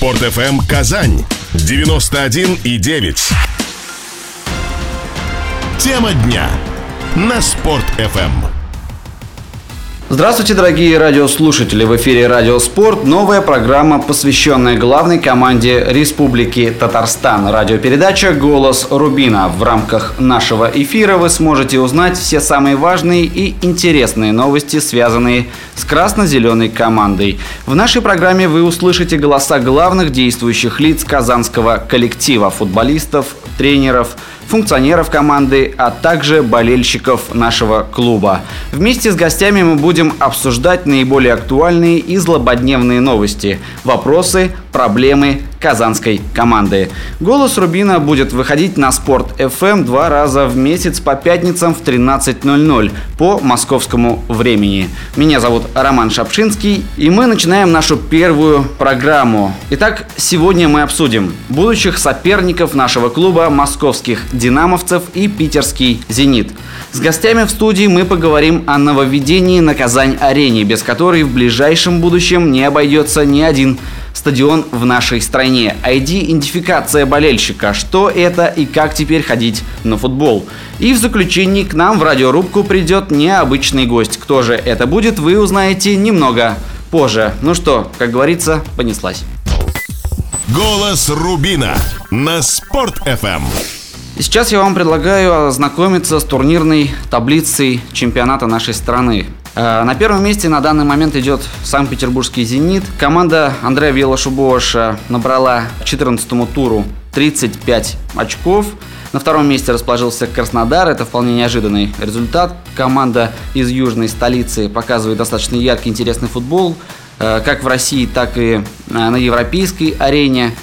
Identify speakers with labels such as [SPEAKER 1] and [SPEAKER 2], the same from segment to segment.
[SPEAKER 1] Спорт FM Казань 91,9. Тема дня на Спорт FM.
[SPEAKER 2] Здравствуйте, дорогие радиослушатели! В эфире Радио Спорт. Новая программа, посвященная главной команде Республики Татарстан. Радиопередача «Голос Рубина». В рамках нашего эфира вы сможете узнать все самые важные и интересные новости, связанные с красно-зеленой командой. В нашей программе вы услышите голоса главных действующих лиц казанского коллектива, футболистов, тренеров, функционеров команды, а также болельщиков нашего клуба. Вместе с гостями мы будем обсуждать наиболее актуальные и злободневные новости, вопросы, проблемы казанской команды. «Голос Рубина» будет выходить на Спорт FM два раза в месяц по пятницам в 13.00 по московскому времени. Меня зовут Роман Шапшинский, и мы начинаем нашу первую программу. Итак, сегодня мы обсудим будущих соперников нашего клуба московских «Динамовцев» и питерский «Зенит». С гостями в студии мы поговорим о нововведении на Казань-арене, без которой в ближайшем будущем не обойдется ни один стадион в нашей стране. ID-идентификация болельщика. Что это и как теперь ходить на футбол. И в заключении к нам в радиорубку придет необычный гость. Кто же это будет, вы узнаете немного позже. Ну что, как говорится, понеслась.
[SPEAKER 1] Голос Рубина на Спорт FM.
[SPEAKER 2] И сейчас я вам предлагаю ознакомиться с турнирной таблицей чемпионата нашей страны. Э, на первом месте на данный момент идет Санкт-Петербургский «Зенит». Команда Андрея Велошубоша набрала к 14 туру 35 очков. На втором месте расположился Краснодар. Это вполне неожиданный результат. Команда из южной столицы показывает достаточно яркий, интересный футбол. Э, как в России, так и э, на европейской арене.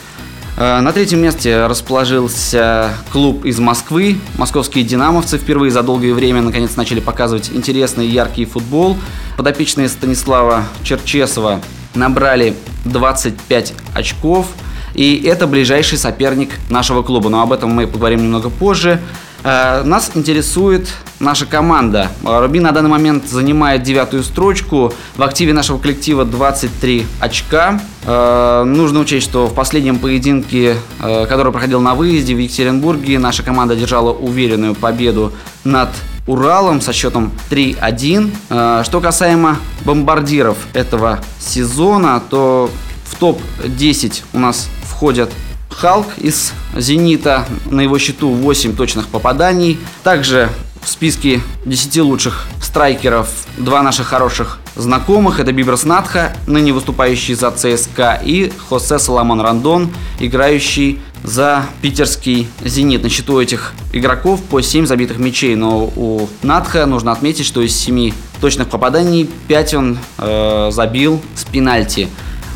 [SPEAKER 2] Э, на третьем месте расположился клуб из Москвы. Московские «Динамовцы» впервые за долгое время наконец начали показывать интересный яркий футбол. Подопечные Станислава Черчесова набрали 25 очков. И это ближайший соперник нашего клуба. Но об этом мы поговорим немного позже. Э, нас интересует наша команда. Рубин на данный момент занимает девятую строчку. В активе нашего коллектива 23 очка. Э, нужно учесть, что в последнем поединке, э, который проходил на выезде в Екатеринбурге, наша команда держала уверенную победу над Уралом со счетом 3-1. Что касаемо бомбардиров этого сезона, то в топ-10 у нас входят Халк из «Зенита». На его счету 8 точных попаданий. Также в списке 10 лучших страйкеров два наших хороших знакомых. Это Бибрас Натхо, ныне выступающий за ЦСКА, и Хосе Соломон Рондон, играющий за питерский «Зенит». На счету этих игроков по 7 забитых мячей, но у Натхо нужно отметить, что из 7 точных попаданий 5 он э, забил с пенальти.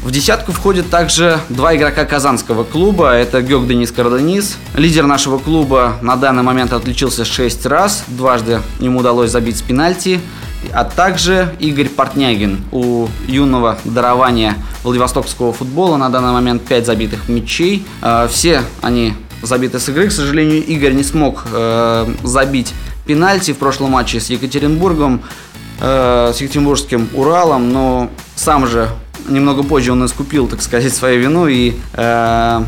[SPEAKER 2] В десятку входят также два игрока казанского клуба. Это Георг Денис Карданис. Лидер нашего клуба на данный момент отличился 6 раз. Дважды ему удалось забить с пенальти. А также Игорь Портнягин. У юного дарования Владивостокского футбола на данный момент 5 забитых мячей. А, все они забиты с игры. К сожалению, Игорь не смог э, забить пенальти в прошлом матче с Екатеринбургом, э, с Екатеринбургским Уралом, но сам же немного позже он искупил, так сказать, свою вину и э,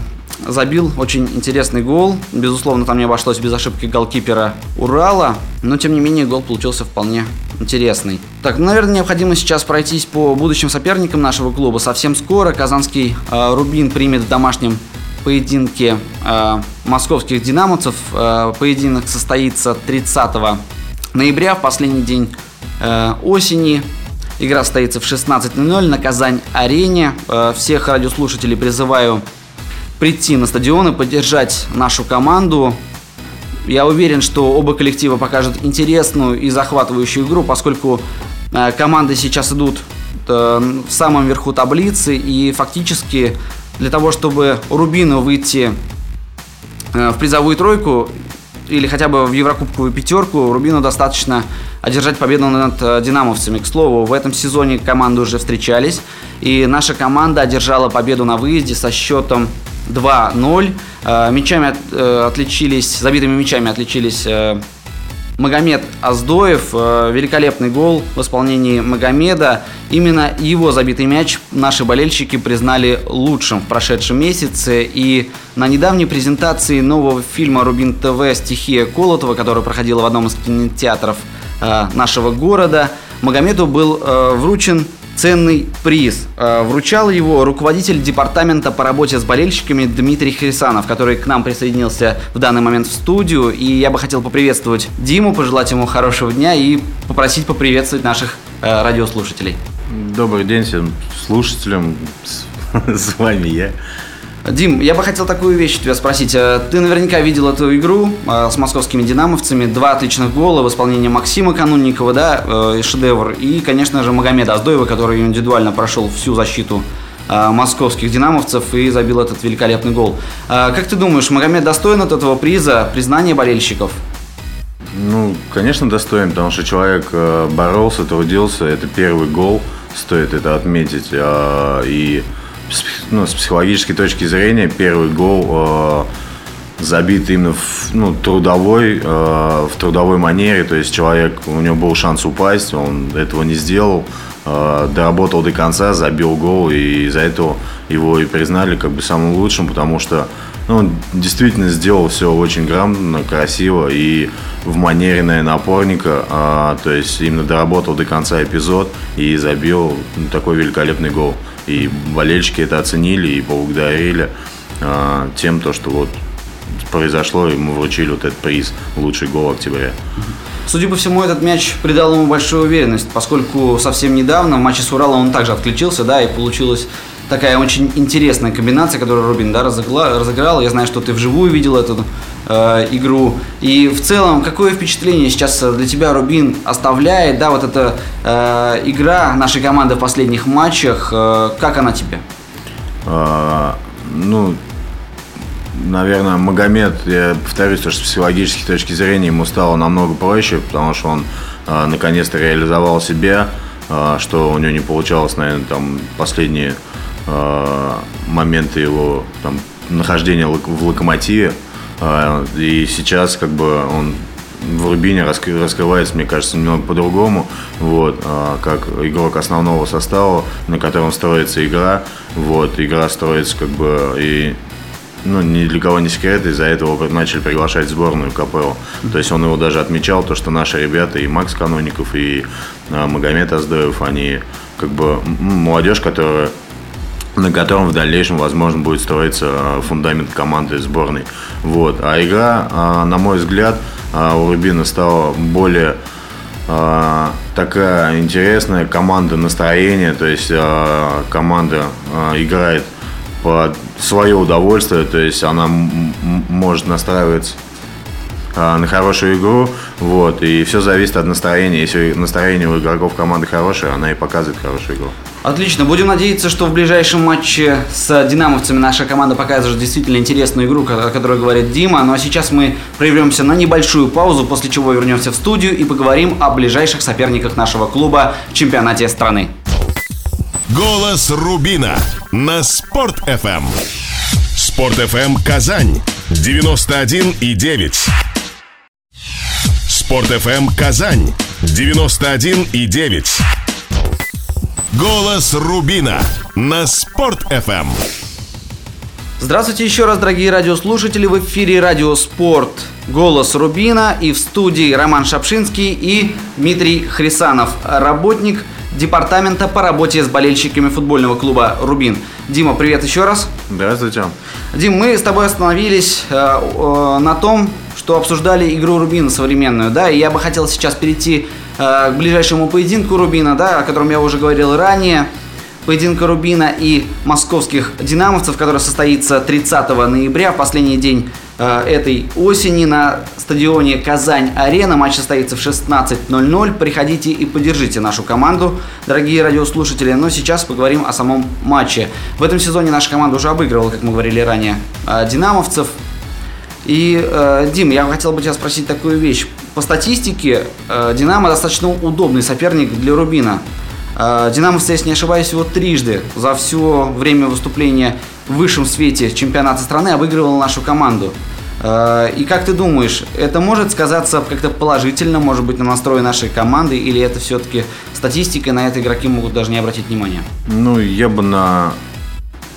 [SPEAKER 2] забил очень интересный гол. Безусловно, там не обошлось без ошибки голкипера Урала, но тем не менее гол получился вполне интересный. Так, ну, наверное, необходимо сейчас пройтись по будущим соперникам нашего клуба. Совсем скоро казанский э, Рубин примет в домашнем поединке э, московских динамовцев. Э, поединок состоится 30 ноября, в последний день э, осени. Игра состоится в 16.00 на Казань-арене. Э, всех радиослушателей призываю прийти на стадион и поддержать нашу команду. Я уверен, что оба коллектива покажут интересную и захватывающую игру, поскольку э, команды сейчас идут э, в самом верху таблицы и фактически для того, чтобы Рубину выйти в призовую тройку или хотя бы в Еврокубковую пятерку, Рубину достаточно одержать победу над э, динамовцами. К слову, в этом сезоне команды уже встречались, и наша команда одержала победу на выезде со счетом 2-0. Э, мячами э, отличились, забитыми мячами отличились Магомед Аздоев. Э, великолепный гол в исполнении Магомеда. Именно его забитый мяч наши болельщики признали лучшим в прошедшем месяце. И на недавней презентации нового фильма «Рубин ТВ. Стихия Колотова», которая проходила в одном из кинотеатров э, нашего города, Магомеду был э, вручен ценный приз. Э, вручал его руководитель департамента по работе с болельщиками Дмитрий Хрисанов, который к нам присоединился в данный момент в студию. И я бы хотел поприветствовать Диму, пожелать ему хорошего дня и попросить поприветствовать наших э, радиослушателей.
[SPEAKER 3] Добрый день всем слушателям. С вами я.
[SPEAKER 2] Дим, я бы хотел такую вещь тебя спросить. Э, ты наверняка видел эту игру э, с московскими динамовцами. Два отличных гола в исполнении Максима Канунникова, да, э, шедевр. И, конечно же, Магомеда Аздоева, который индивидуально прошел всю защиту московских динамовцев и забил этот великолепный гол. Как ты думаешь, Магомед достоин от этого приза, признания болельщиков?
[SPEAKER 3] Ну, конечно, достоин, потому что человек боролся, трудился. Это первый гол, стоит это отметить. И ну, с психологической точки зрения первый гол э, забит именно в ну, трудовой, э, в трудовой манере. То есть человек, у него был шанс упасть, он этого не сделал, э, доработал до конца, забил гол, и из-за этого его и признали как бы самым лучшим, потому что ну, он действительно сделал все очень грамотно, красиво и в манере, наверное, опорника. А, то есть именно доработал до конца эпизод и забил ну, такой великолепный гол. И болельщики это оценили и поблагодарили а, тем, то, что вот произошло, и мы вручили вот этот приз «Лучший гол октября».
[SPEAKER 2] Судя по всему, этот мяч придал ему большую уверенность, поскольку совсем недавно в матче с Уралом он также отключился, да, и получилось такая очень интересная комбинация, которую Рубин да, разыграл. Я знаю, что ты вживую видел эту э, игру. И в целом, какое впечатление сейчас для тебя Рубин оставляет, да, вот эта э, игра нашей команды в последних матчах, э, как она тебе?
[SPEAKER 3] А, ну, наверное, Магомед, я повторюсь, то, что с психологической точки зрения ему стало намного проще, потому что он э, наконец-то реализовал себя, э, что у него не получалось, наверное, там последние моменты его там, нахождения в локомотиве. Э, и сейчас как бы он в Рубине раскрывается, мне кажется, немного по-другому, вот, э, как игрок основного состава, на котором строится игра, вот, игра строится как бы и ну, ни для кого не секрет, из-за этого начали приглашать сборную КПЛ. То есть он его даже отмечал, то, что наши ребята, и Макс Каноников, и Магомед Аздоев, они как бы молодежь, которая на котором в дальнейшем, возможно, будет строиться э, фундамент команды сборной. Вот. А игра, э, на мой взгляд, э, у Рубина стала более такая интересная команда настроения, то есть команда играет под свое удовольствие, то есть она может настраиваться на хорошую игру, вот, и все зависит от настроения. Если настроение у игроков команды хорошее, она и показывает хорошую игру.
[SPEAKER 2] Отлично. Будем надеяться, что в ближайшем матче с динамовцами наша команда покажет действительно интересную игру, о которой говорит Дима. Ну а сейчас мы прервемся на небольшую паузу, после чего вернемся в студию и поговорим о ближайших соперниках нашего клуба в чемпионате страны.
[SPEAKER 1] Голос Рубина на Спорт FM. Спорт FM Казань 91 и 9. Спорт FM Казань 91 и 9. Голос Рубина на Спорт FM.
[SPEAKER 2] Здравствуйте еще раз, дорогие радиослушатели. В эфире Радио Спорт «Голос Рубина» и в студии Роман Шапшинский и Дмитрий Хрисанов, работник департамента по работе с болельщиками футбольного клуба «Рубин». Дима, привет еще раз.
[SPEAKER 3] Здравствуйте.
[SPEAKER 2] Дим, мы с тобой остановились э, э, на том, что обсуждали игру Рубина современную, да, и я бы хотел сейчас перейти э, к ближайшему поединку Рубина, да, о котором я уже говорил ранее. Поединка Рубина и московских динамовцев, который состоится 30 ноября, последний день э, этой осени на стадионе Казань-Арена. Матч состоится в 16.00. Приходите и поддержите нашу команду, дорогие радиослушатели. Но сейчас поговорим о самом матче. В этом сезоне наша команда уже обыгрывала, как мы говорили ранее, э, динамовцев. И, э, Дим, я хотел бы тебя спросить такую вещь. По статистике, э, Динамо достаточно удобный соперник для Рубина. Э, Динамо, если не ошибаюсь, всего трижды за все время выступления в высшем свете чемпионата страны обыгрывал нашу команду. Э, и как ты думаешь, это может сказаться как-то положительно, может быть, на настрое нашей команды, или это все-таки статистика, на это игроки могут даже не обратить внимания?
[SPEAKER 3] Ну, я бы на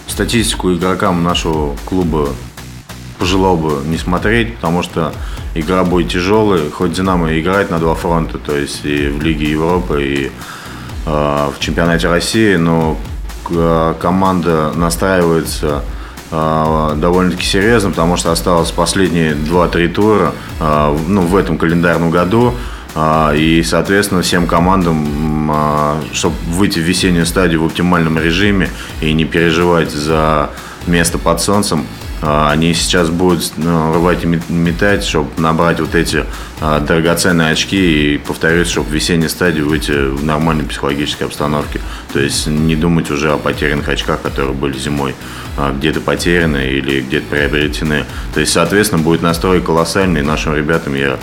[SPEAKER 3] статистику игрокам нашего клуба пожелал бы не смотреть, потому что игра будет тяжелая. Хоть Динамо играет на два фронта, то есть и в Лиге Европы, и э, в чемпионате России, но э, команда настраивается э, довольно-таки серьезно, потому что осталось последние 2-3 тура э, ну, в этом календарном году. И, соответственно, всем командам, чтобы выйти в весеннюю стадию в оптимальном режиме и не переживать за место под солнцем, они сейчас будут ну, рвать и метать, чтобы набрать вот эти а, драгоценные очки и, повторюсь, чтобы в весенней стадии выйти в нормальной психологической обстановке. То есть не думать уже о потерянных очках, которые были зимой а, где-то потеряны или где-то приобретены. То есть, соответственно, будет настрой колоссальный. Нашим ребятам я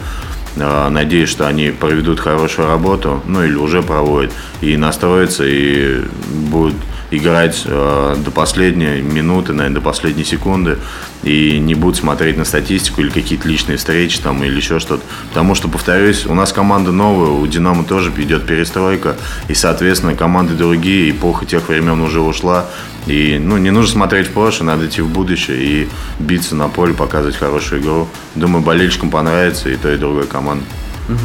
[SPEAKER 3] Надеюсь, что они проведут хорошую работу, ну или уже проводят, и настроятся, и будут играть э, до последней минуты, наверное, до последней секунды и не будут смотреть на статистику или какие-то личные встречи там или еще что-то. Потому что, повторюсь, у нас команда новая, у Динамо тоже идет перестройка, и, соответственно, команды другие, эпоха тех времен уже ушла, и ну, не нужно смотреть в прошлое, надо идти в будущее и биться на поле, показывать хорошую игру. Думаю, болельщикам понравится и то, и другая команда.
[SPEAKER 2] Угу.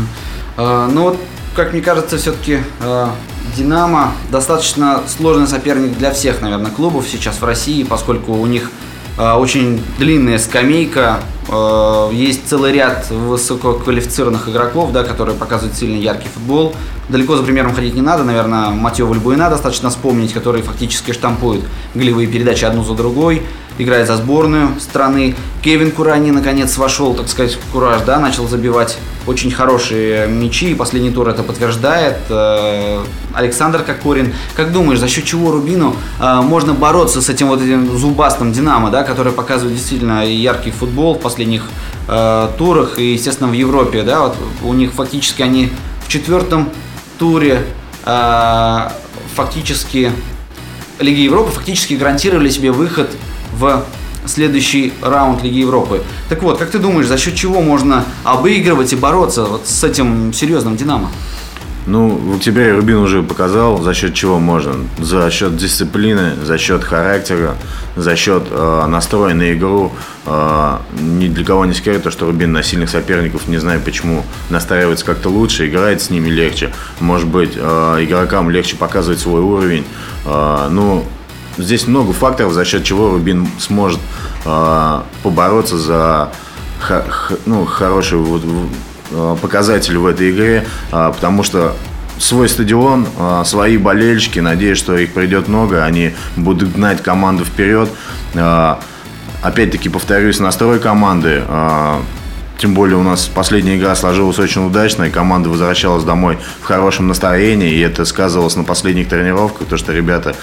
[SPEAKER 2] А, ну вот, как мне кажется, все-таки а, Динамо достаточно сложный соперник для всех, наверное, клубов сейчас в России, поскольку у них э, очень длинная скамейка, э, есть целый ряд высококвалифицированных игроков, да, которые показывают сильный яркий футбол. Далеко за примером ходить не надо, наверное, Матео Вальбуина достаточно вспомнить, который фактически штампует голевые передачи одну за другой играет за сборную страны. Кевин Курани наконец вошел, так сказать, в кураж, да, начал забивать очень хорошие мячи, и последний тур это подтверждает. Э, Александр Кокорин, как думаешь, за счет чего Рубину э, можно бороться с этим вот этим зубастым Динамо, да, который показывает действительно яркий футбол в последних э, турах и, естественно, в Европе, да, вот у них фактически они в четвертом туре фактически Лиги Европы фактически гарантировали себе выход в следующий раунд Лиги Европы. Так вот, как ты думаешь, за счет чего можно обыгрывать и бороться вот с этим серьезным Динамо?
[SPEAKER 3] Ну, октябре Рубин уже показал, за счет чего можно. За счет дисциплины, за счет характера, за счет э, настроя на игру. Э, ни для кого не секрет, то, что Рубин на сильных соперников, не знаю почему, настраивается как-то лучше, играет с ними легче. Может быть, э, игрокам легче показывать свой уровень. Э, ну, здесь много факторов, за счет чего Рубин сможет э, побороться за х, х, ну, хороший вот, э, показатель в этой игре, э, потому что свой стадион, э, свои болельщики, надеюсь, что их придет много, они будут гнать команду вперед. Э, опять-таки, повторюсь, настрой команды. Э, тем более у нас последняя игра сложилась очень удачно, и команда возвращалась домой в хорошем настроении, и это сказывалось на последних тренировках, то что ребята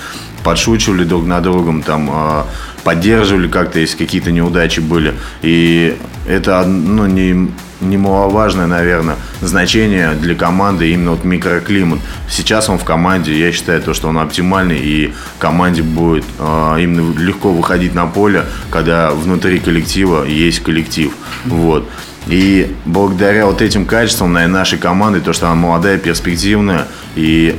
[SPEAKER 3] подшучивали друг над другом, там, а, поддерживали как-то, если какие-то неудачи были. И это ну, не, немаловажное, наверное, значение для команды именно вот микроклимат. Сейчас он в команде, я считаю, то, что он оптимальный, и команде будет э, именно легко выходить на поле, когда внутри коллектива есть коллектив. Вот. И благодаря вот этим качествам, наверное, нашей команды, то, что она молодая, перспективная, и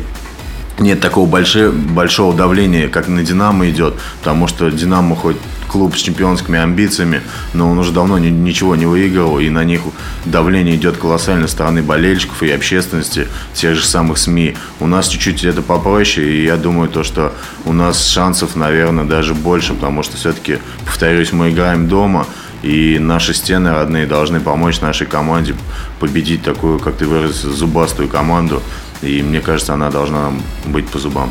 [SPEAKER 3] нет такого большого, большого давления, как на «Динамо» идет, потому что «Динамо» хоть клуб с чемпионскими амбициями, но он уже давно ни, ничего не выигрывал, и на них давление идет колоссальной стороны болельщиков и общественности, тех же самых СМИ. У нас чуть-чуть это попроще, и я думаю, то, что у нас шансов, наверное, даже больше, потому что все-таки, повторюсь, мы играем дома, и наши стены родные должны помочь нашей команде победить такую, как ты выразился, зубастую команду, и мне кажется, она должна быть по зубам.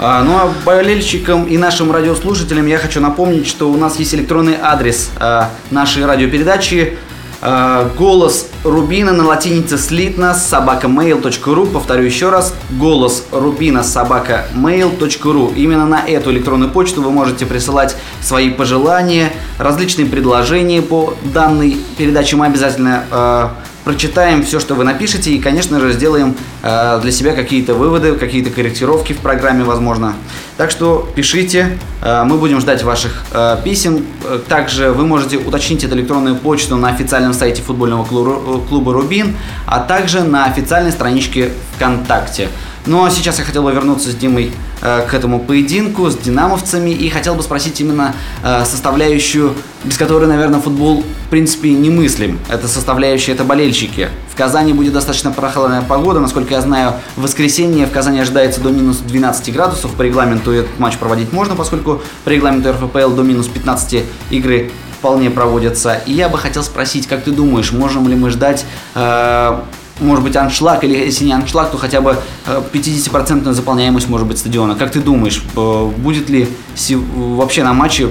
[SPEAKER 2] А, ну а болельщикам и нашим радиослушателям я хочу напомнить, что у нас есть электронный адрес а, нашей радиопередачи а, голос Рубина на латинице слитно собакамейл.ру. Повторю еще раз. Голос Рубина собакамейл.ру. Именно на эту электронную почту вы можете присылать свои пожелания, различные предложения по данной передаче. Мы обязательно прочитаем все, что вы напишете, и, конечно же, сделаем э, для себя какие-то выводы, какие-то корректировки в программе, возможно. Так что пишите, э, мы будем ждать ваших э, писем. Также вы можете уточнить эту электронную почту на официальном сайте футбольного клуба «Рубин», а также на официальной страничке ВКонтакте. Ну а сейчас я хотел бы вернуться с Димой э, к этому поединку с динамовцами и хотел бы спросить именно э, составляющую, без которой, наверное, футбол в принципе немыслим. Это составляющая, это болельщики. В Казани будет достаточно прохладная погода, насколько я знаю, в воскресенье в Казани ожидается до минус 12 градусов. По регламенту этот матч проводить можно, поскольку по регламенту РФПЛ до минус 15 игры вполне проводятся. И я бы хотел спросить, как ты думаешь, можем ли мы ждать э, может быть, аншлаг, или если не аншлаг, то хотя бы 50% э, заполняемость может быть стадиона. Как ты думаешь, э, будет ли вообще на матче,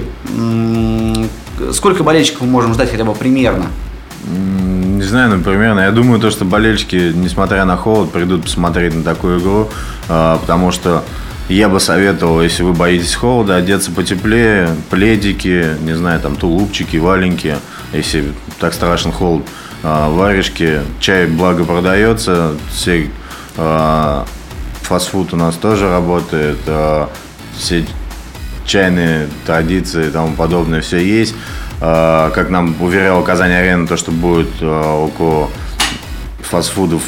[SPEAKER 2] сколько болельщиков мы можем ждать хотя бы примерно?
[SPEAKER 3] Не знаю, ну, примерно. Я думаю, то, что болельщики, несмотря на холод, придут посмотреть на такую игру, э, потому что я бы советовал, если вы боитесь холода, одеться потеплее, пледики, не знаю, там тулупчики, валенки, если так страшен холод. А, варежки. Чай, благо, продается. Все, а, фастфуд у нас тоже работает. А, все чайные традиции и тому подобное все есть. Как нам уверяла Казань Арена, то, что будет около фастфудов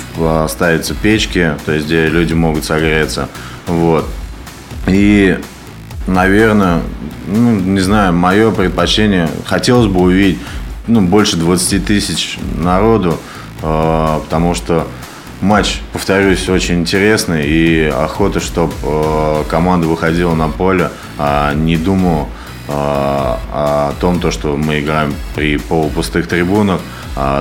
[SPEAKER 3] ставятся печки, то есть где люди могут согреться. Вот. И, наверное, ну, не знаю, мое предпочтение, хотелось бы увидеть ну, больше 20 тысяч народу, э, потому что матч, повторюсь, очень интересный и охота, чтобы э, команда выходила на поле, а не думаю э, о том, то, что мы играем при полупустых трибунах,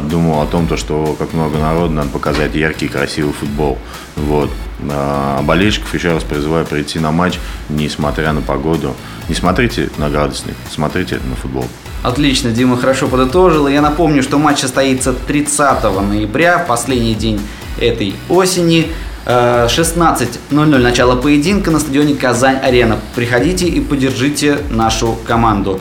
[SPEAKER 3] думал о том, то, что как много народу надо показать яркий, красивый футбол. Вот. А болельщиков еще раз призываю прийти на матч, несмотря на погоду. Не смотрите на градусник, смотрите на футбол.
[SPEAKER 2] Отлично, Дима хорошо подытожил. Я напомню, что матч состоится 30 ноября, последний день этой осени. 16.00 э, начало поединка на стадионе Казань-Арена. Приходите и поддержите нашу команду.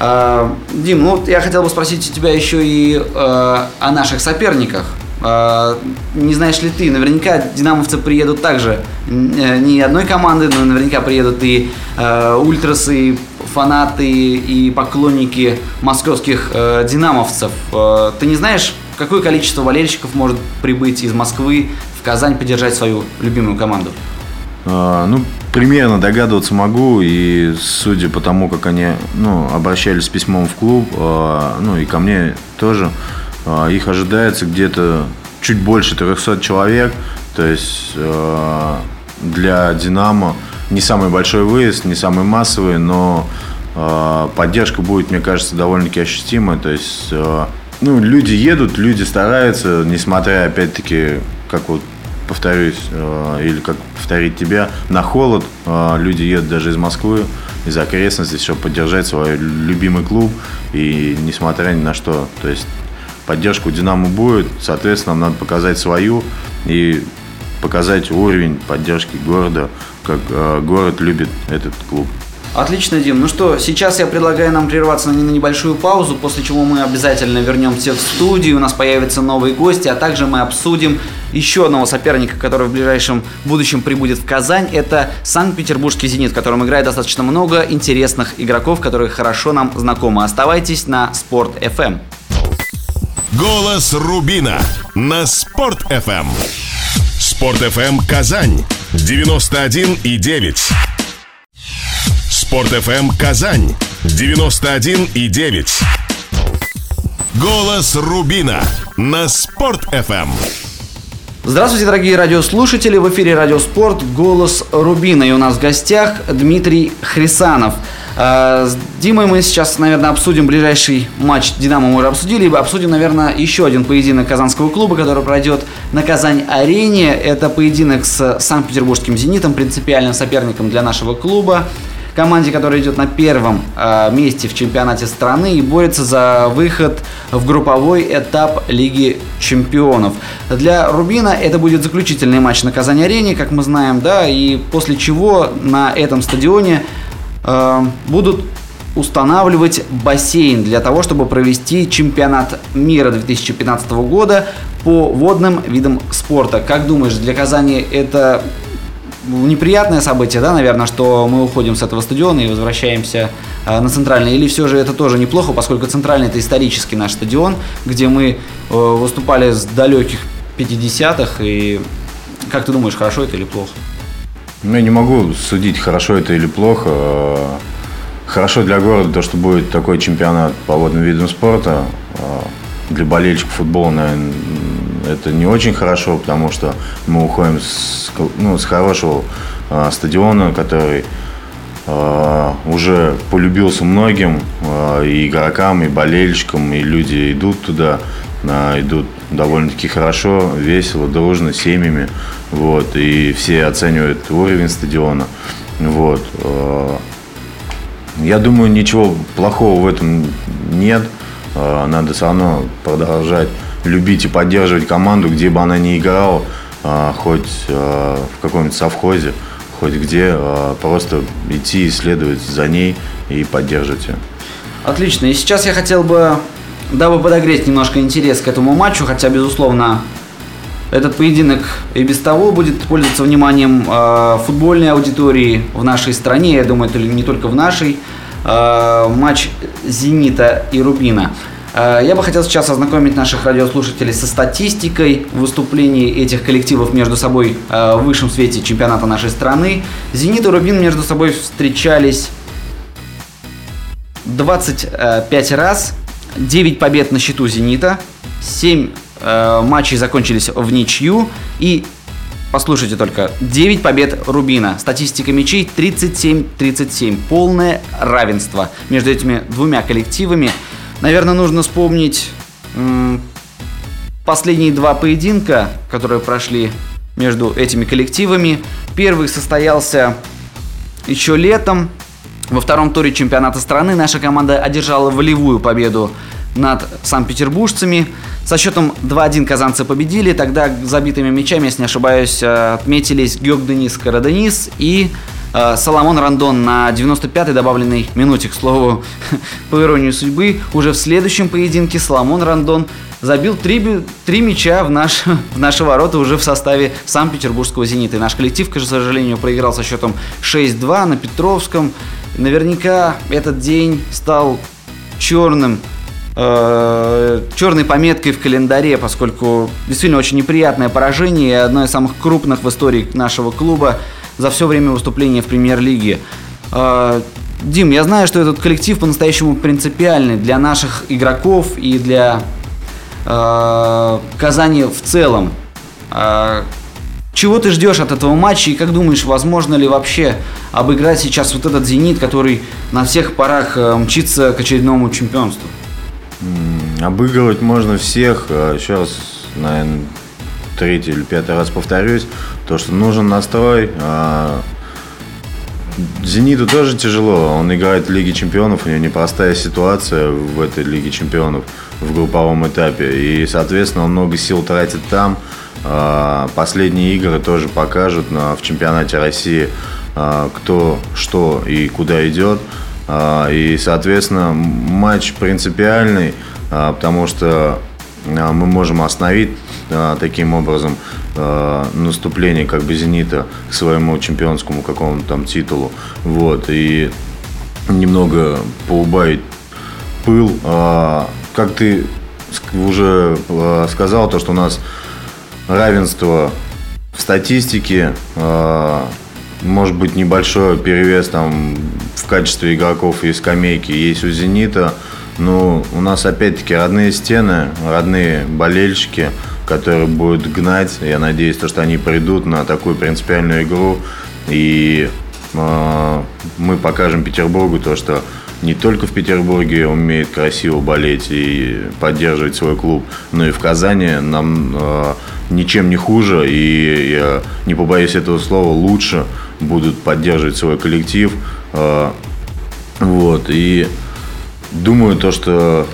[SPEAKER 2] Э, Дим, ну я хотел бы спросить у тебя еще и э, о наших соперниках. Не знаешь ли ты, наверняка динамовцы приедут также не одной команды, но наверняка приедут и ультрасы, фанаты и поклонники московских э, динамовцев. Э, ты не знаешь, какое количество болельщиков может прибыть из Москвы в Казань поддержать свою любимую команду?
[SPEAKER 3] А, ну, примерно догадываться могу, и судя по тому, как они ну, обращались с письмом в клуб, э, ну и ко мне тоже, э, их ожидается где-то чуть больше 300 человек, то есть для Динамо не самый большой выезд, не самый массовый, но поддержка будет, мне кажется, довольно-таки ощутимая. То есть, ну, люди едут, люди стараются, несмотря, опять-таки, как вот повторюсь, э, или как повторить тебя, на холод э, люди едут даже из Москвы, из окрестностей, чтобы поддержать свой любимый клуб. И несмотря ни на что, то есть поддержку Динамо будет, соответственно, нам надо показать свою и показать уровень поддержки города, как э, город любит этот клуб.
[SPEAKER 2] Отлично, Дим. Ну что, сейчас я предлагаю нам прерваться на, небольшую паузу, после чего мы обязательно вернемся в студию, у нас появятся новые гости, а также мы обсудим еще одного соперника, который в ближайшем будущем прибудет в Казань. Это Санкт-Петербургский «Зенит», в котором играет достаточно много интересных игроков, которые хорошо нам знакомы. Оставайтесь на Спорт FM.
[SPEAKER 1] Голос Рубина на Спорт FM. Спорт FM Казань 91 и 9. Спорт FM Казань 91 и 9. Голос Рубина на Спорт FM.
[SPEAKER 2] Здравствуйте, дорогие радиослушатели! В эфире Радиоспорт «Голос Рубина». И у нас в гостях Дмитрий Хрисанов. А, с Димой мы сейчас, наверное, обсудим ближайший матч «Динамо» мы уже обсудили. И обсудим, наверное, еще один поединок казанского клуба, который пройдет на Казань-арене. Это поединок с Санкт-Петербургским «Зенитом», принципиальным соперником для нашего клуба команде, которая идет на первом э, месте в чемпионате страны и борется за выход в групповой этап Лиги чемпионов. Для Рубина это будет заключительный матч на Казань-арене, как мы знаем, да, и после чего на этом стадионе э, будут устанавливать бассейн для того, чтобы провести чемпионат мира 2015 года по водным видам спорта. Как думаешь, для Казани это неприятное событие, да, наверное, что мы уходим с этого стадиона и возвращаемся э, на центральный? Или все же это тоже неплохо, поскольку центральный это исторический наш стадион, где мы э, выступали с далеких 50-х, и как ты думаешь, хорошо это или плохо?
[SPEAKER 3] Ну, я не могу судить, хорошо это или плохо. Хорошо для города то, что будет такой чемпионат по водным видам спорта. Для болельщиков футбола, наверное, это не очень хорошо, потому что мы уходим с, ну, с хорошего э, стадиона, который э, уже полюбился многим, э, и игрокам, и болельщикам, и люди идут туда, э, идут довольно-таки хорошо, весело, дружно, семьями, вот, и все оценивают уровень стадиона, вот. Э, я думаю, ничего плохого в этом нет, э, надо все равно продолжать любить и поддерживать команду, где бы она ни играла, а, хоть а, в каком-нибудь совхозе, хоть где, а, просто идти и следовать за ней и поддерживать ее.
[SPEAKER 2] Отлично. И сейчас я хотел бы, дабы подогреть немножко интерес к этому матчу, хотя, безусловно, этот поединок и без того будет пользоваться вниманием э, футбольной аудитории в нашей стране, я думаю, это не только в нашей. Э, матч «Зенита» и «Рубина». Э, я бы хотел сейчас ознакомить наших радиослушателей со статистикой выступлений этих коллективов между собой э, в высшем свете чемпионата нашей страны. «Зенит» и «Рубин» между собой встречались 25 раз, 9 побед на счету «Зенита», 7 э, матчей закончились в ничью и Послушайте только, 9 побед Рубина. Статистика мячей 37-37. Полное равенство между этими двумя коллективами. Наверное, нужно вспомнить последние два поединка, которые прошли между этими коллективами. Первый состоялся еще летом. Во втором туре чемпионата страны наша команда одержала волевую победу над санкт-петербуржцами. Со счетом 2-1 казанцы победили. Тогда забитыми мячами, если не ошибаюсь, отметились Георг Денис Караденис и Соломон Рандон на 95-й добавленной минуте. К слову, по иронии судьбы, уже в следующем поединке Соломон Рандон забил три, три мяча в, наш, в наши ворота уже в составе Санкт-Петербургского «Зенита». И наш коллектив, к сожалению, проиграл со счетом 6-2 на Петровском. Наверняка этот день стал черным э, черной пометкой в календаре, поскольку действительно очень неприятное поражение и одно из самых крупных в истории нашего клуба за все время выступления в премьер-лиге. А, Дим, я знаю, что этот коллектив по-настоящему принципиальный для наших игроков и для э, Казани в целом. Э, чего ты ждешь от этого матча и как думаешь, возможно ли вообще обыграть сейчас вот этот «Зенит», который на всех парах э, мчится к очередному чемпионству?
[SPEAKER 3] Обыгрывать можно всех. Сейчас, наверное, третий или пятый раз повторюсь, то, что нужен настрой. А, Зениту тоже тяжело. Он играет в Лиге Чемпионов, у него непростая ситуация в этой Лиге Чемпионов в групповом этапе. И, соответственно, он много сил тратит там. А, последние игры тоже покажут в чемпионате России, а, кто, что и куда идет. И, соответственно, матч принципиальный, потому что мы можем остановить таким образом наступление как бы «Зенита» к своему чемпионскому какому-то там титулу. Вот, и немного поубавить пыл. Как ты уже сказал, то, что у нас равенство в статистике, может быть небольшой перевес там в качестве игроков и скамейки есть у «Зенита», ну, у нас опять-таки родные стены, родные болельщики, которые будут гнать. Я надеюсь, то, что они придут на такую принципиальную игру. И э, мы покажем Петербургу то, что не только в Петербурге умеет красиво болеть и поддерживать свой клуб, но и в Казани нам э, ничем не хуже и, я не побоюсь этого слова, лучше будут поддерживать свой коллектив. Э, вот, и Думаю, то, что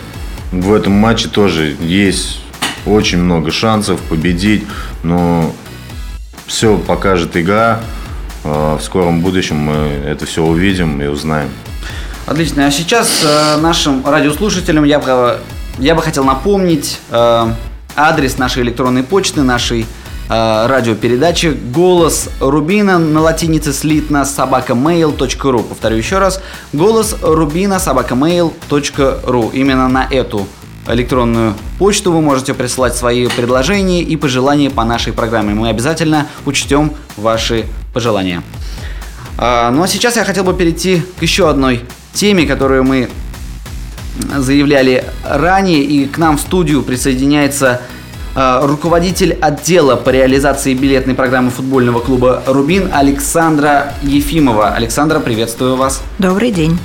[SPEAKER 3] в этом матче тоже есть очень много шансов победить, но все покажет игра. А, в скором будущем мы это все увидим и узнаем.
[SPEAKER 2] Отлично. А сейчас э, нашим радиослушателям я бы, я бы хотел напомнить э, адрес нашей электронной почты, нашей э, радиопередачи «Голос Рубина» на латинице слитно собакамейл.ру. Повторю еще раз, «Голос Рубина» собакамейл.ру. Именно на эту электронную почту вы можете присылать свои предложения и пожелания по нашей программе. Мы обязательно учтем ваши пожелания. А, ну а сейчас я хотел бы перейти к еще одной теме, которую мы заявляли ранее, и к нам в студию присоединяется э, руководитель отдела по реализации билетной программы футбольного клуба «Рубин» Александра Ефимова. Александра, приветствую вас.
[SPEAKER 4] Добрый день.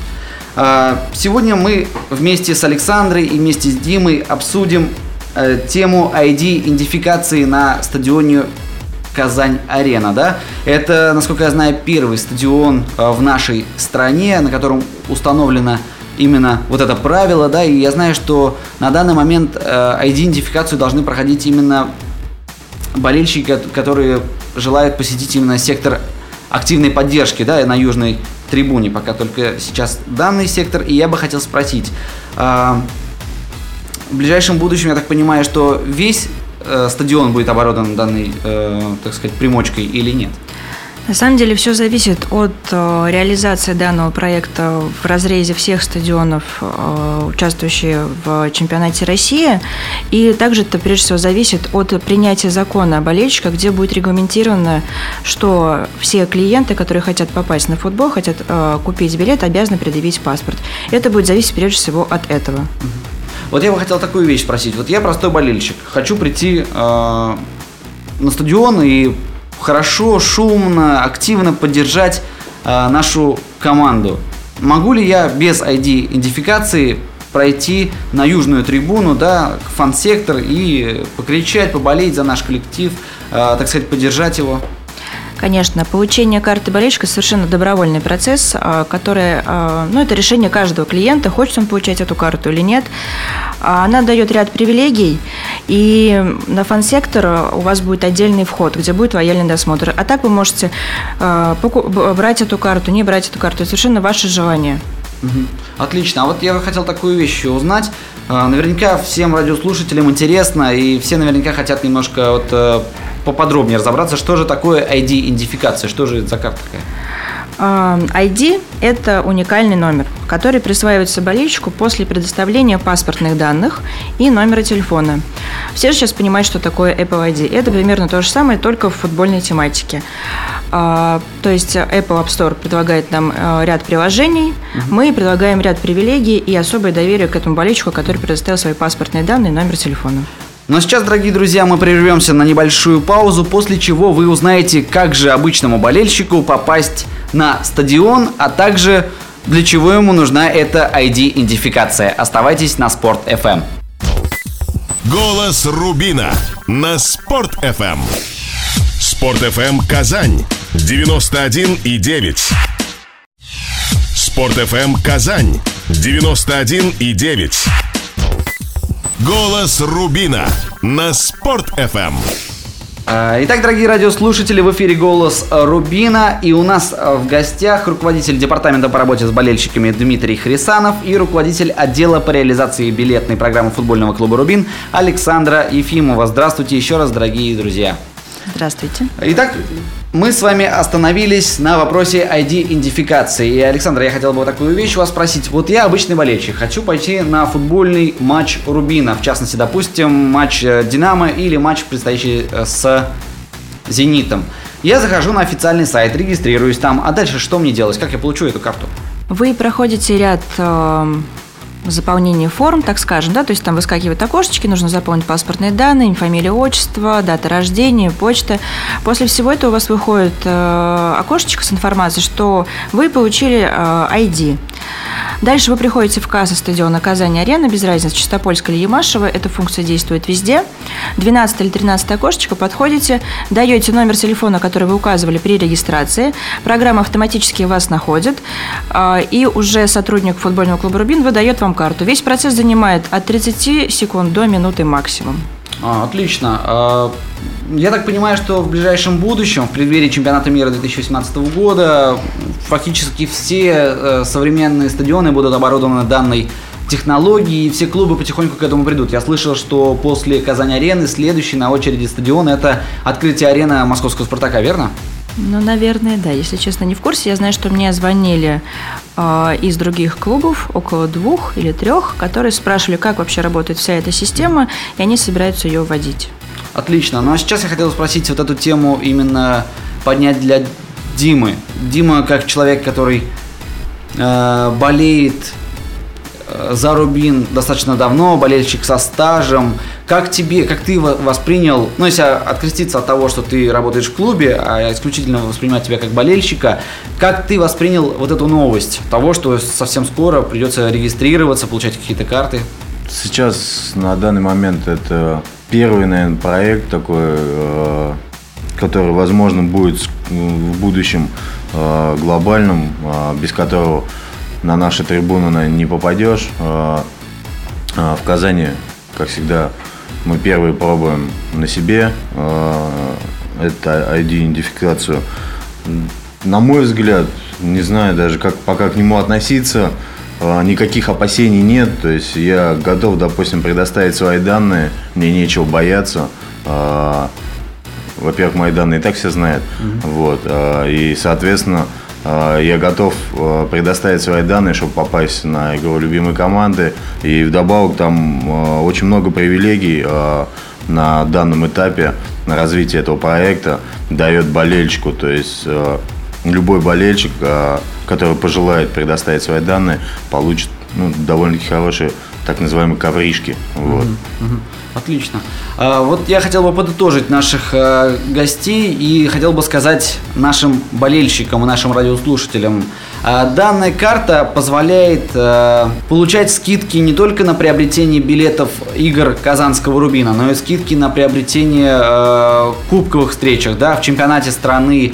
[SPEAKER 2] Э, сегодня мы вместе с Александрой и вместе с Димой обсудим э, тему ID-идентификации на стадионе Казань-Арена, да? Это, насколько я знаю, первый стадион э, в нашей стране, на котором установлено именно вот это правило, да, и я знаю, что на данный момент э, идентификацию должны проходить именно болельщики, которые желают посетить именно сектор активной поддержки, да, на южной трибуне, пока только сейчас данный сектор, и я бы хотел спросить, э, в ближайшем будущем, я так понимаю, что весь э, стадион будет оборудован данной, э, так сказать, примочкой или нет?
[SPEAKER 4] На самом деле все зависит от э, реализации данного проекта в разрезе всех стадионов, э, участвующих в чемпионате России. И также это прежде всего зависит от принятия закона о болельщиках, где будет регламентировано, что все клиенты, которые хотят попасть на футбол, хотят э, купить билет, обязаны предъявить паспорт. Это будет зависеть прежде всего от этого.
[SPEAKER 2] Вот я бы хотел такую вещь спросить. Вот я простой болельщик, хочу прийти э, на стадион и хорошо, шумно, активно поддержать э, нашу команду. Могу ли я без ID-идентификации пройти на южную трибуну, да, фан-сектор и покричать, поболеть за наш коллектив, э, так сказать, поддержать его?
[SPEAKER 4] Конечно, получение карты болельщика совершенно добровольный процесс, а, который, а, ну, это решение каждого клиента, хочет он получать эту карту или нет. А, она дает ряд привилегий, и на фан-сектор у вас будет отдельный вход, где будет военный досмотр. А так вы можете брать эту карту, не брать эту карту, это совершенно ваше желание.
[SPEAKER 2] Отлично. А вот я хотел такую вещь узнать. Наверняка всем радиослушателям интересно, и все наверняка хотят немножко вот э, поподробнее разобраться, что же такое ID-идентификация, что же это за карта такая?
[SPEAKER 4] ID – это уникальный номер, который присваивается болельщику после предоставления паспортных данных и номера телефона. Все же сейчас понимают, что такое Apple ID. Это примерно то же самое, только в футбольной тематике. А, то есть Apple App Store предлагает нам э, ряд приложений, мы предлагаем ряд привилегий и особое доверие к этому болельщику, который предоставил свои паспортные данные и номер телефона.
[SPEAKER 2] Но сейчас, дорогие друзья, мы прервемся на небольшую паузу, после чего вы узнаете, как же обычному болельщику попасть на стадион, а также для чего ему нужна эта ID-идентификация. Оставайтесь на Спорт FM.
[SPEAKER 1] Голос Рубина на Спорт FM. Спорт FM Казань 91 и 9. Спорт FM Казань 91 и 9. Голос Рубина на Спорт FM.
[SPEAKER 2] А, итак, дорогие радиослушатели, в эфире «Голос Рубина» и у нас а, в гостях руководитель департамента по работе с болельщиками Дмитрий Хрисанов и руководитель отдела по реализации билетной программы футбольного клуба «Рубин» Александра Ефимова. Здравствуйте еще раз, дорогие друзья.
[SPEAKER 4] Здравствуйте.
[SPEAKER 2] Итак, мы с вами остановились на вопросе ID-идентификации. И, Александр, я хотел бы вот такую вещь у вас спросить. Вот я обычный болельщик, хочу пойти на футбольный матч Рубина. В частности, допустим, матч э, Динамо или матч, предстоящий э, с Зенитом. Я захожу на официальный сайт, регистрируюсь там. А дальше что мне делать? Как я получу эту карту?
[SPEAKER 4] Вы проходите ряд э, заполнении форм, так скажем, да, то есть там выскакивают окошечки, нужно заполнить паспортные данные, фамилия, отчество, дата рождения, почта. После всего этого у вас выходит э, окошечко с информацией, что вы получили э, ID. Дальше вы приходите в кассу стадиона Казань-Арена, без разницы, Чистопольская или Ямашева, эта функция действует везде. 12 или 13 окошечко подходите, даете номер телефона, который вы указывали при регистрации, программа автоматически вас находит, э, и уже сотрудник футбольного клуба «Рубин» выдает вам карту. Весь процесс занимает от 30 секунд до минуты максимум.
[SPEAKER 2] А, отлично. А, я так понимаю, что в ближайшем будущем, в преддверии чемпионата мира 2018 года, фактически все э, современные стадионы будут оборудованы данной технологии, и все клубы потихоньку к этому придут. Я слышал, что после Казань-арены следующий на очереди стадион – это открытие арены московского «Спартака», верно?
[SPEAKER 4] Ну, наверное, да. Если честно, не в курсе. Я знаю, что мне звонили э, из других клубов, около двух или трех, которые спрашивали, как вообще работает вся эта система, и они собираются ее вводить.
[SPEAKER 2] Отлично. Ну а сейчас я хотел спросить вот эту тему именно поднять для Димы. Дима, как человек, который э, болеет э, за Рубин достаточно давно, болельщик со стажем. Как тебе, как ты воспринял, ну если откреститься от того, что ты работаешь в клубе, а исключительно воспринимать тебя как болельщика, как ты воспринял вот эту новость того, что совсем скоро придется регистрироваться, получать какие-то карты?
[SPEAKER 3] Сейчас на данный момент это первый, наверное, проект такой, э, который, возможно, будет в будущем э, глобальным, э, без которого на наши трибуны наверное, не попадешь. В Казани, как всегда, мы первые пробуем на себе это ID-идентификацию. На мой взгляд, не знаю даже, как пока к нему относиться, никаких опасений нет. То есть я готов, допустим, предоставить свои данные, мне нечего бояться. Во-первых, мои данные и так все знают. Mm-hmm. Вот, а, и, соответственно, я готов а, предоставить свои данные, чтобы попасть на игру любимой команды. И вдобавок там очень много привилегий на данном этапе на развитие этого проекта дает болельщику. То есть любой болельщик, который пожелает предоставить свои данные, получит ну, довольно-таки хорошие так называемые ковришки. Вот.
[SPEAKER 2] Отлично. А, вот я хотел бы подытожить наших а, гостей и хотел бы сказать нашим болельщикам и нашим радиослушателям. А, данная карта позволяет получать скидки не только на приобретение билетов игр Казанского Рубина, но и скидки на приобретение кубковых встречах да, в чемпионате страны,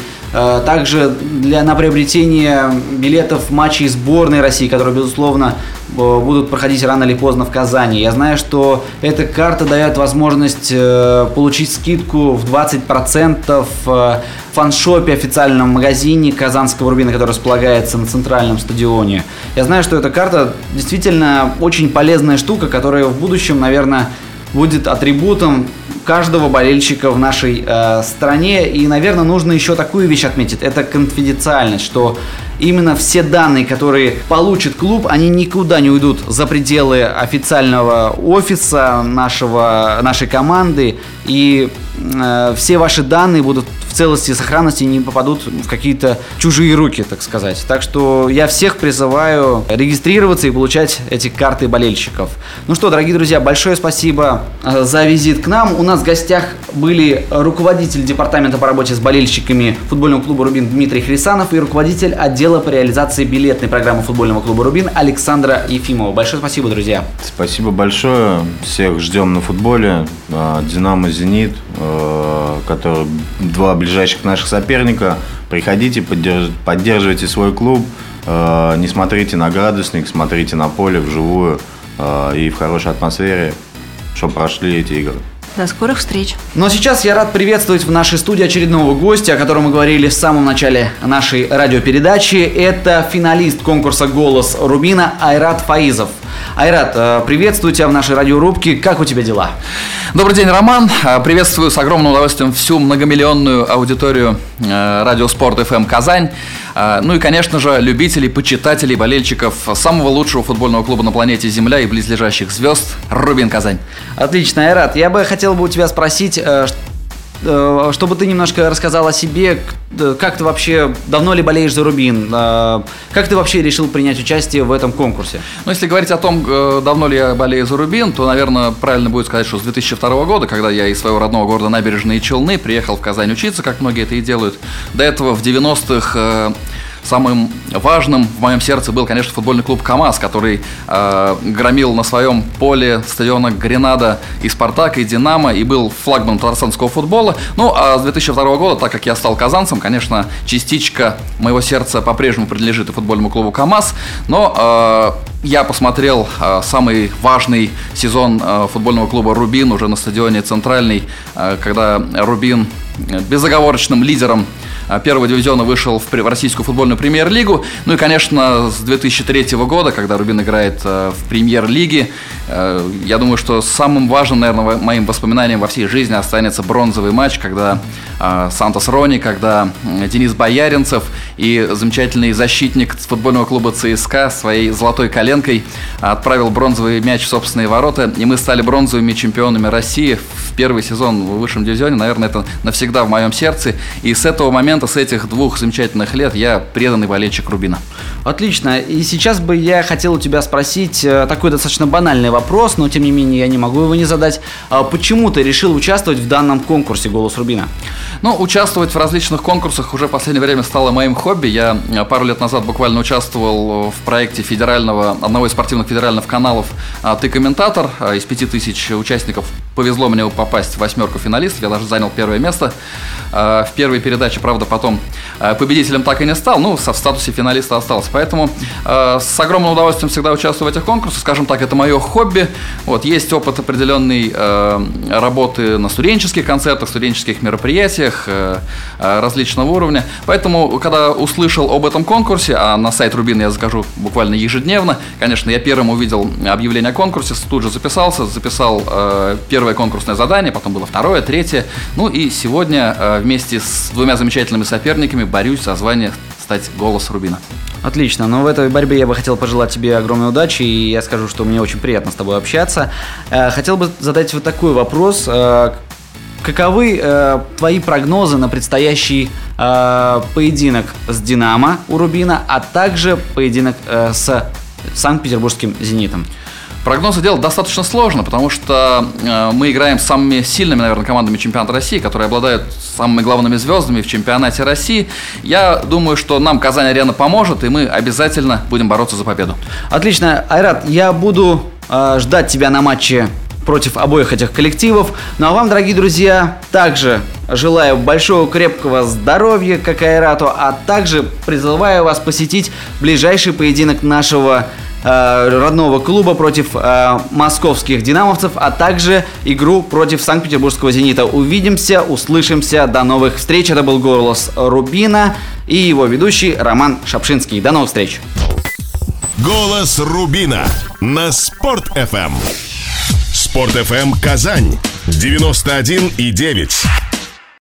[SPEAKER 2] также для, на приобретение билетов матчей сборной России, которые, безусловно, будут проходить рано или поздно в Казани. Я знаю, что эта карта дает возможность э, получить скидку в 20% в фаншопе официальном магазине Казанского Рубина, который располагается на центральном стадионе. Я знаю, что эта карта действительно очень полезная штука, которая в будущем, наверное, будет атрибутом каждого болельщика в нашей э, стране. И, наверное, нужно еще такую вещь отметить. Это конфиденциальность, что именно все данные, которые получит клуб, они никуда не уйдут за пределы официального офиса нашего, нашей команды. И э, все ваши данные будут целости и сохранности не попадут в какие-то чужие руки, так сказать. Так что я всех призываю регистрироваться и получать эти карты болельщиков. Ну что, дорогие друзья, большое спасибо э, за визит к нам. У нас в гостях были руководитель департамента по работе с болельщиками футбольного клуба «Рубин» Дмитрий Хрисанов и руководитель отдела по реализации билетной программы футбольного клуба «Рубин» Александра Ефимова. Большое спасибо, друзья.
[SPEAKER 3] Спасибо большое. Всех ждем на футболе. Э, «Динамо», «Зенит», э, которые два ближайших наших соперника. Приходите, поддерж... поддерживайте свой клуб. Э, не смотрите на градусник, смотрите на поле вживую и в хорошей атмосфере, чтобы прошли эти игры.
[SPEAKER 4] До скорых встреч.
[SPEAKER 2] Ну а сейчас я рад приветствовать в нашей студии очередного гостя, о котором мы говорили в самом начале нашей радиопередачи. Это финалист конкурса «Голос Рубина» Айрат Фаизов. Айрат, э, приветствую тебя в нашей радиорубке. Как у тебя дела?
[SPEAKER 5] Добрый день, Роман. Э, приветствую с огромным удовольствием всю многомиллионную аудиторию э, радио Спорт FM Казань. Ну и, конечно же, любителей, почитателей, болельщиков самого лучшего футбольного клуба на планете Земля и близлежащих звезд Рубин Казань.
[SPEAKER 2] Отлично, Айрат. Я бы хотел бы у тебя спросить, чтобы ты немножко рассказал о себе, э, как ты вообще, давно ли болеешь за Рубин, э, как ты вообще решил принять участие в этом конкурсе?
[SPEAKER 5] Ну, если говорить о том, давно ли я болею за Рубин, то, наверное, правильно будет сказать, что с 2002 года, когда я из своего родного города Набережные Челны приехал в Казань учиться, как многие это и делают. До этого в 90-х самым важным в моем сердце был, конечно, футбольный клуб КАМАЗ, который э, громил на своем поле стадиона Гренада и Спартак, и Динамо, и был флагманом татарстанского футбола. Ну, а с 2002 года, так как я стал казанцем, конечно, частичка моего сердца по-прежнему принадлежит и футбольному клубу КАМАЗ, но э, я посмотрел э, самый важный сезон э, футбольного клуба «Рубин» уже на стадионе «Центральный», э, когда «Рубин» безоговорочным лидером первого дивизиона вышел в российскую футбольную премьер-лигу. Ну и, конечно, с 2003 года, когда Рубин играет в премьер-лиге, я думаю, что самым важным, наверное, моим воспоминанием во всей жизни останется бронзовый матч, когда Сантос Рони, когда Денис Бояринцев и замечательный защитник футбольного клуба ЦСКА своей золотой коленкой отправил бронзовый мяч в собственные ворота, и мы стали бронзовыми чемпионами России в первый сезон в высшем дивизионе. Наверное, это навсегда в моем сердце. И с этого момента, с этих двух замечательных лет, я преданный болельщик Рубина.
[SPEAKER 2] Отлично. И сейчас бы я хотел у тебя спросить э, такой достаточно банальный вопрос, но тем не менее я не могу его не задать. А почему ты решил участвовать в данном конкурсе «Голос Рубина»?
[SPEAKER 5] Ну, участвовать в различных конкурсах уже в последнее время стало моим хобби. Я э, пару лет назад буквально участвовал в проекте федерального, одного из спортивных федеральных каналов а, «Ты комментатор». А, из пяти тысяч участников повезло мне попасть в восьмерку финалистов. Я даже занял первое место. А, в первой передаче, правда, потом победителем так и не стал. Ну, в статусе финалиста остался. Поэтому с огромным удовольствием всегда участвую в этих конкурсах. Скажем так, это мое хобби. Вот, есть опыт определенной работы на студенческих концертах, студенческих мероприятиях различного уровня. Поэтому, когда услышал об этом конкурсе, а на сайт Рубин я закажу буквально ежедневно, конечно, я первым увидел объявление о конкурсе, тут же записался, записал э, первое конкурсное задание, потом было второе, третье. Ну и сегодня э, вместе с двумя замечательными соперниками борюсь за звание стать голос Рубина.
[SPEAKER 2] Отлично, но в этой борьбе я бы хотел пожелать тебе огромной удачи, и я скажу, что мне очень приятно с тобой общаться. Э, хотел бы задать вот такой вопрос. Каковы э, твои прогнозы на предстоящий э, поединок с Динамо у Рубина, а также поединок э, с Санкт-Петербургским «Зенитом»?
[SPEAKER 5] Прогнозы делать достаточно сложно, потому что э, мы играем с самыми сильными, наверное, командами чемпионата России, которые обладают самыми главными звездами в чемпионате России. Я думаю, что нам Казань-Арена поможет, и мы обязательно будем бороться за победу.
[SPEAKER 2] Отлично. Айрат, я буду э, ждать тебя на матче против обоих этих коллективов. Ну а вам, дорогие друзья, также желаю большого крепкого здоровья, как Айрату, а также призываю вас посетить ближайший поединок нашего э, родного клуба против э, московских динамовцев, а также игру против Санкт-Петербургского «Зенита». Увидимся, услышимся, до новых встреч. Это был голос Рубина и его ведущий Роман Шапшинский. До новых встреч.
[SPEAKER 1] Голос Рубина на Спорт FM. Спорт FM Казань 91 и 9.